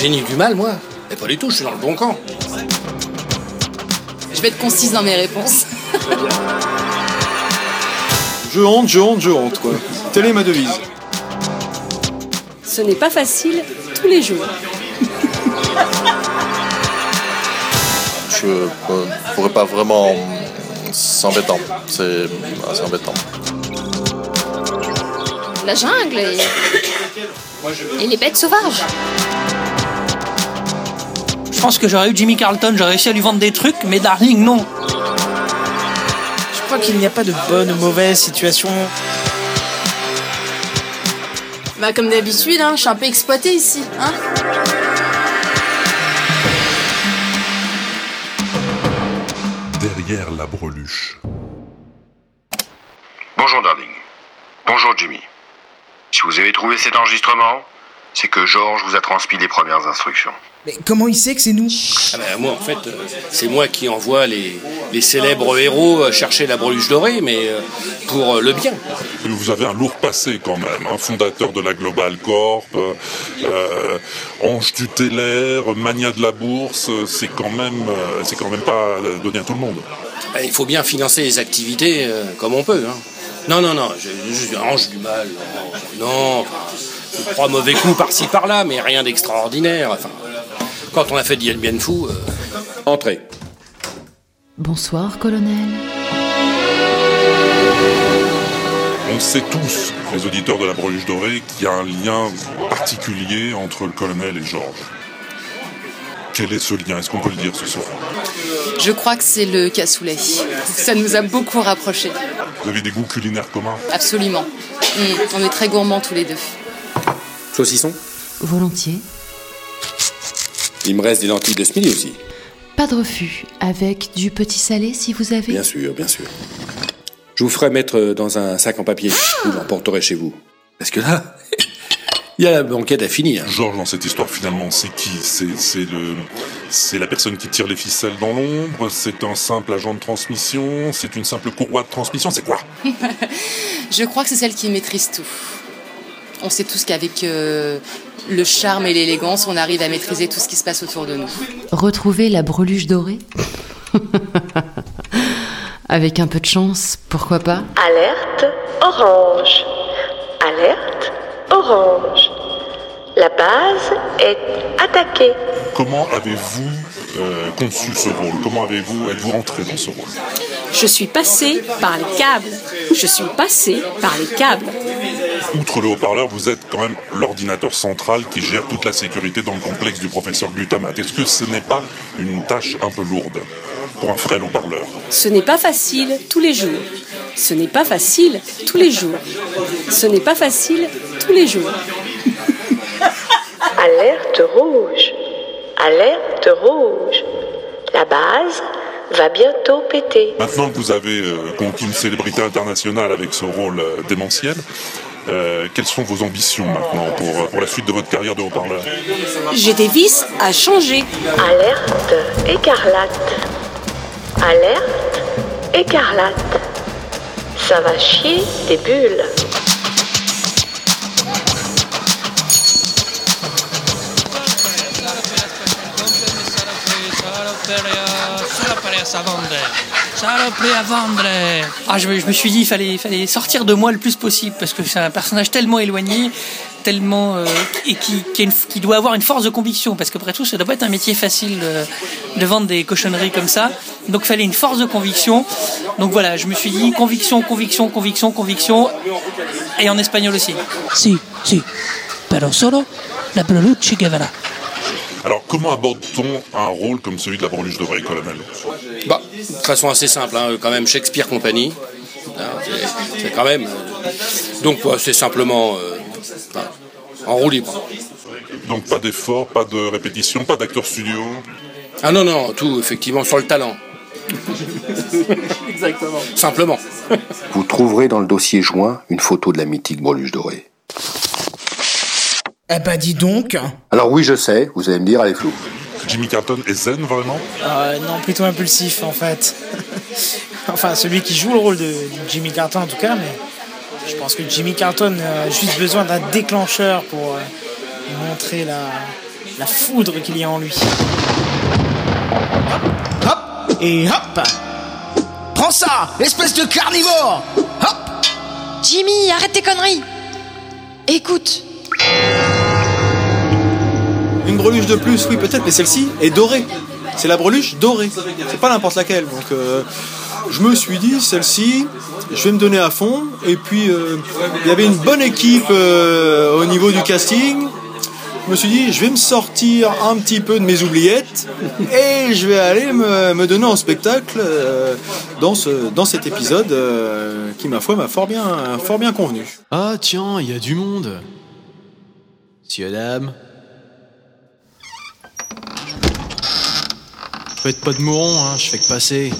génie du mal, moi Mais pas du tout, je suis dans le bon camp. Je vais être concise dans mes réponses. Je honte, je honte, je honte, quoi. Telle est ma devise. Ce n'est pas facile tous les jours. Je euh, pourrais pas vraiment. C'est embêtant. C'est assez embêtant. La jungle et, et les bêtes sauvages. Je pense que j'aurais eu Jimmy Carlton, j'aurais réussi à lui vendre des trucs, mais Darling, non. Je crois qu'il n'y a pas de bonne ou mauvaise situation. Bah comme d'habitude, hein, je suis un peu exploité ici. Hein Derrière la breluche. Bonjour Darling. Bonjour Jimmy. Si vous avez trouvé cet enregistrement, c'est que George vous a transmis les premières instructions. Mais comment il sait que c'est nous? Ah ben, moi, en fait, euh, c'est moi qui envoie les, les célèbres héros euh, chercher la breluche dorée, mais euh, pour le bien. Vous avez un lourd passé quand même, un fondateur de la Global Corp, euh, ange tutélaire, mania de la bourse, c'est quand même, c'est quand même pas donné à tout le monde. Ben, il faut bien financer les activités euh, comme on peut. Hein. Non, non, non, je, je suis un ange du mal. Non, non enfin, trois mauvais coups par-ci par-là, mais rien d'extraordinaire. Enfin, quand on a fait Dien Bien Fou, euh, entrez. Bonsoir, colonel. On sait tous, les auditeurs de la breluche dorée, qu'il y a un lien particulier entre le colonel et Georges. Quel est ce lien? Est-ce qu'on peut le dire ce soir? Je crois que c'est le cassoulet. Ça nous a beaucoup rapprochés. Vous avez des goûts culinaires communs? Absolument. Mm, on est très gourmands tous les deux. Saucisson Volontiers. Il me reste des lentilles de Smiley aussi. Pas de refus. Avec du petit salé si vous avez. Bien sûr, bien sûr. Je vous ferai mettre dans un sac en papier. Vous l'emporterez chez vous. Parce que là, il y a la banquette à finir. Georges, dans cette histoire, finalement, c'est qui? C'est c'est le, c'est la personne qui tire les ficelles dans l'ombre. C'est un simple agent de transmission. C'est une simple courroie de transmission. C'est quoi? Je crois que c'est celle qui maîtrise tout. On sait tous qu'avec euh, le charme et l'élégance, on arrive à maîtriser tout ce qui se passe autour de nous. Retrouver la breluche dorée Avec un peu de chance, pourquoi pas? Alerte orange. Alerte orange. La base est attaquée. Comment avez-vous euh, conçu ce rôle? Comment avez-vous êtes-vous entré dans ce rôle? Je suis passé par les câbles. Je suis passé par les câbles. Outre le haut-parleur, vous êtes quand même l'ordinateur central qui gère toute la sécurité dans le complexe du professeur Glutamate. Est-ce que ce n'est pas une tâche un peu lourde pour un frêle haut-parleur? Ce n'est pas facile tous les jours. Ce n'est pas facile tous les jours. Ce n'est pas facile tous les jours. Alerte rouge. Alerte rouge. La base va bientôt péter. Maintenant que vous avez euh, conquis une célébrité internationale avec ce rôle euh, démentiel, euh, quelles sont vos ambitions maintenant pour, pour la suite de votre carrière de haut-parleur J'ai des vis à changer. Alerte écarlate. Alerte écarlate. Ça va chier des bulles. À vendre Ah, je, me- suis dit, il fallait, sortir de moi le plus possible, parce que c'est un personnage tellement éloigné, tellement. euh, et qui, doit avoir une force de conviction, parce qu'après tout, ça doit pas être un métier facile de, vendre des cochonneries comme ça. Donc, il fallait une force de conviction. Donc voilà, je me suis dit, conviction, conviction, conviction, conviction, et en espagnol aussi. Si, si. Pero solo la breluche que verrà. Alors, comment aborde-t-on un rôle comme celui de la breluche de vrai, colonel? Bah, de façon assez simple, hein, quand même Shakespeare Company. Hein, c'est- quand même. euh, donc, bah, c'est simplement euh, bah, en roue libre. Donc, pas d'effort, pas de répétition, pas d'acteur studio? Ah non, non, tout effectivement sur le talent. Exactement. Simplement. Vous trouverez dans le dossier joint une photo de la mythique breluche dorée. Eh bah dis donc Alors oui, je sais, vous allez me dire, elle est floue. Jimmy Carlton est zen, vraiment Euh, Non, plutôt impulsif en fait. enfin, celui qui joue le rôle de Jimmy Carlton en tout cas, mais je pense que Jimmy Carlton a juste besoin d'un déclencheur pour euh, montrer la, la foudre qu'il y a en lui. Hop, hop, et hop Prends ça, espèce de carnivore Hop Jimmy, arrête tes conneries Écoute, Une breluche de plus, oui peut-être, mais celle-ci est dorée. C'est la breluche dorée. C'est pas n'importe laquelle. Donc euh, je me suis dit, celle-ci, je vais me donner à fond. Et puis euh, il y avait une bonne équipe euh, au niveau du casting. Je me suis dit, je vais me sortir un petit peu de mes oubliettes et je vais aller me, donner en spectacle dans, ce, dans cet épisode qui, ma foi, m'a fort bien, fort bien convenu. Ah tiens, il y a du monde. Monsieur, dame. Faites pas de mouron, hein, je fais que passer.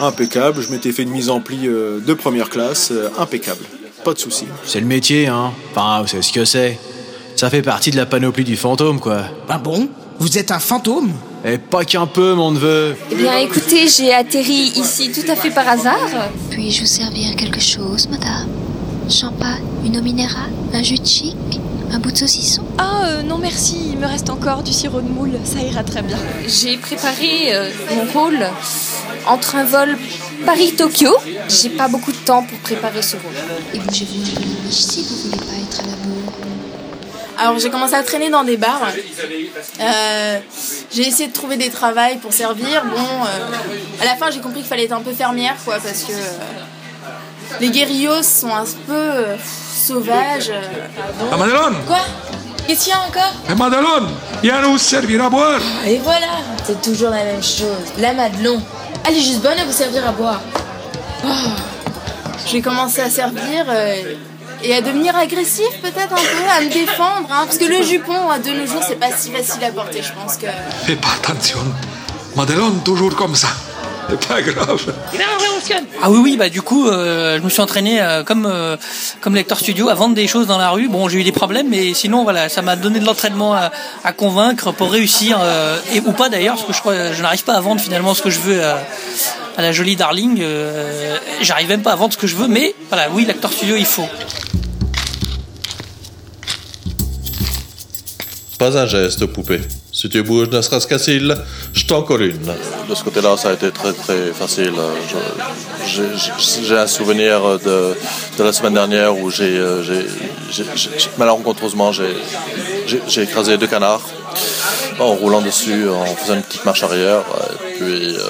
Impeccable, je m'étais fait une mise en pli euh, de première classe, euh, impeccable. Pas de souci. C'est le métier, hein. Enfin, vous savez ce que c'est. Ça fait partie de la panoplie du fantôme, quoi. Ah bon? Vous êtes un fantôme? Et pas qu'un peu, mon neveu. Eh bien, écoutez, j'ai atterri ici tout à fait par hasard. puis-je vous servir quelque chose, madame? Champagne, une eau minérale, un jus de chic, un bout de saucisson Ah euh, non merci, il me reste encore du sirop de moule, ça ira très bien. J'ai préparé euh, mon rôle entre un vol Paris-Tokyo. J'ai pas beaucoup de temps pour préparer ce rôle. Et un peu si vous voulez pas être à la. Alors j'ai commencé à traîner dans des bars. Euh, j'ai essayé de trouver des travails pour servir. Bon, euh, à la fin j'ai compris qu'il fallait être un peu fermière, quoi, parce que euh, les guérillos sont un peu euh, sauvages. euh. Ah, Madelon Quoi? Qu'est-ce qu'il y a encore? Eh, Madelon Viens nous servir à boire Et voilà, c'est toujours la même chose. La Madelon. Elle est juste bonne à vous servir à boire. Oh. Je vais commencer à servir euh, et à devenir agressif peut-être un peu, à me défendre. hein, parce que le jupon, de nos jours, c'est pas si facile à porter. Je pense que... Fais pas attention. Madelon, toujours comme ça. C'est pas grave. Ah oui, oui, bah du coup, euh, je me suis entraîné euh, comme euh, comme lecteur studio à vendre des choses dans la rue. Bon, j'ai eu des problèmes, mais sinon, voilà, ça m'a donné de l'entraînement à, à convaincre pour réussir, euh, et ou pas d'ailleurs, parce que je crois, je n'arrive pas à vendre finalement ce que je veux à, à la jolie Darling. Euh, J'arrive même pas à vendre ce que je veux, mais voilà, oui, l'acteur studio, il faut. Pas un geste, poupée. Si tu bouges ne serait-ce qu'un je t'en colle une. De ce côté-là, ça a été très très facile. Je- j'ai- un souvenir de, de la semaine dernière où j'ai, euh, malencontreusement, j'ai écrasé deux canards en roulant dessus, en faisant une petite marche arrière. Et puis, euh,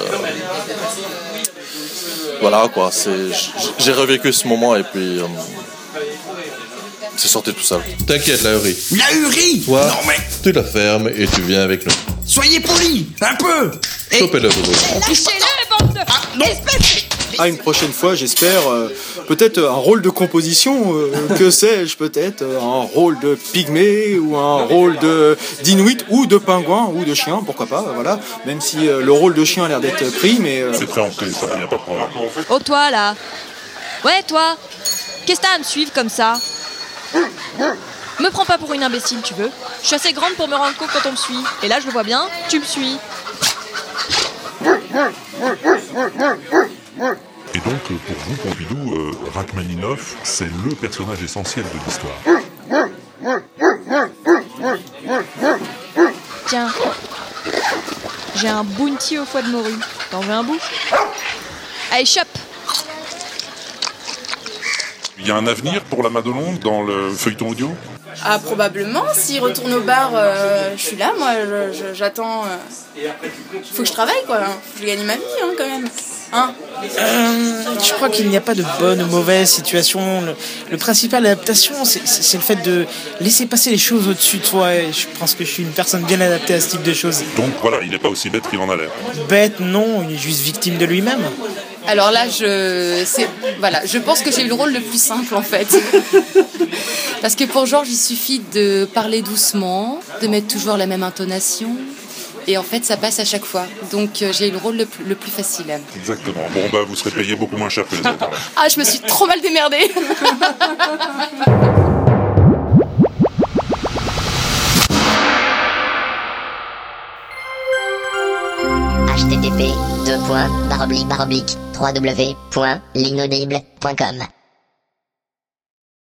voilà quoi. J'ai revécu ce moment et puis euh, c'est sorti tout seul. T'inquiète, la hurie. La hurie Toi, Non mais, tu la fermes et tu viens avec nous. soyez poli, un peu Chopez-le, Bobo. Lâchez-le, bande de... Espèce À une prochaine fois, j'espère. euh, peut-être un rôle de composition, euh, que sais-je, peut-être euh, un rôle de pygmée ou un rôle de d'inuit ou de pingouin ou de chien, pourquoi pas, voilà. Même si euh, le rôle de chien a l'air d'être pris, mais euh, C'est préempté, ça, il n'y a pas de problème. Oh toi là Ouais toi Qu'est-ce que t'as à me suivre comme ça? Me prends pas pour une imbécile tu veux Je suis assez grande pour me rendre compte quand on me suit. Et là je le vois bien, tu me suis. Et donc, euh, pour vous, Pompidou, euh, Rachmaninov, c'est le personnage essentiel de l'histoire. Tiens. J'ai un bounty au foie de morue. T'en veux un bout? Allez chope Il y a un avenir pour la Madelon dans le feuilleton audio Ah, probablement. S'il retourne au bar, euh, je suis là, moi, j'attends. euh, Faut que je travaille, quoi. Faut que je gagne ma vie, hein, quand même. Hein Euh, je crois qu'il n'y a pas de bonne ou mauvaise situation. Le, le principal adaptation, c'est- le fait de laisser passer les choses au-dessus de toi. Et je pense que je suis une personne bien adaptée à ce type de choses. Donc voilà, il n'est pas aussi bête qu'il en a l'air. Bête, non, il est juste victime de lui-même. Alors là, je, voilà, je pense que j'ai eu le rôle le plus simple en fait. Parce que pour Georges, il suffit de parler doucement, de mettre toujours la même intonation. Et en fait, ça passe à chaque fois. Donc euh, j'ai eu le rôle le plus, le plus facile. Exactement. Bon, bah, vous serez payé beaucoup moins cher que les autres. Ah, je me suis trop mal démerdée. http www.linaudible.com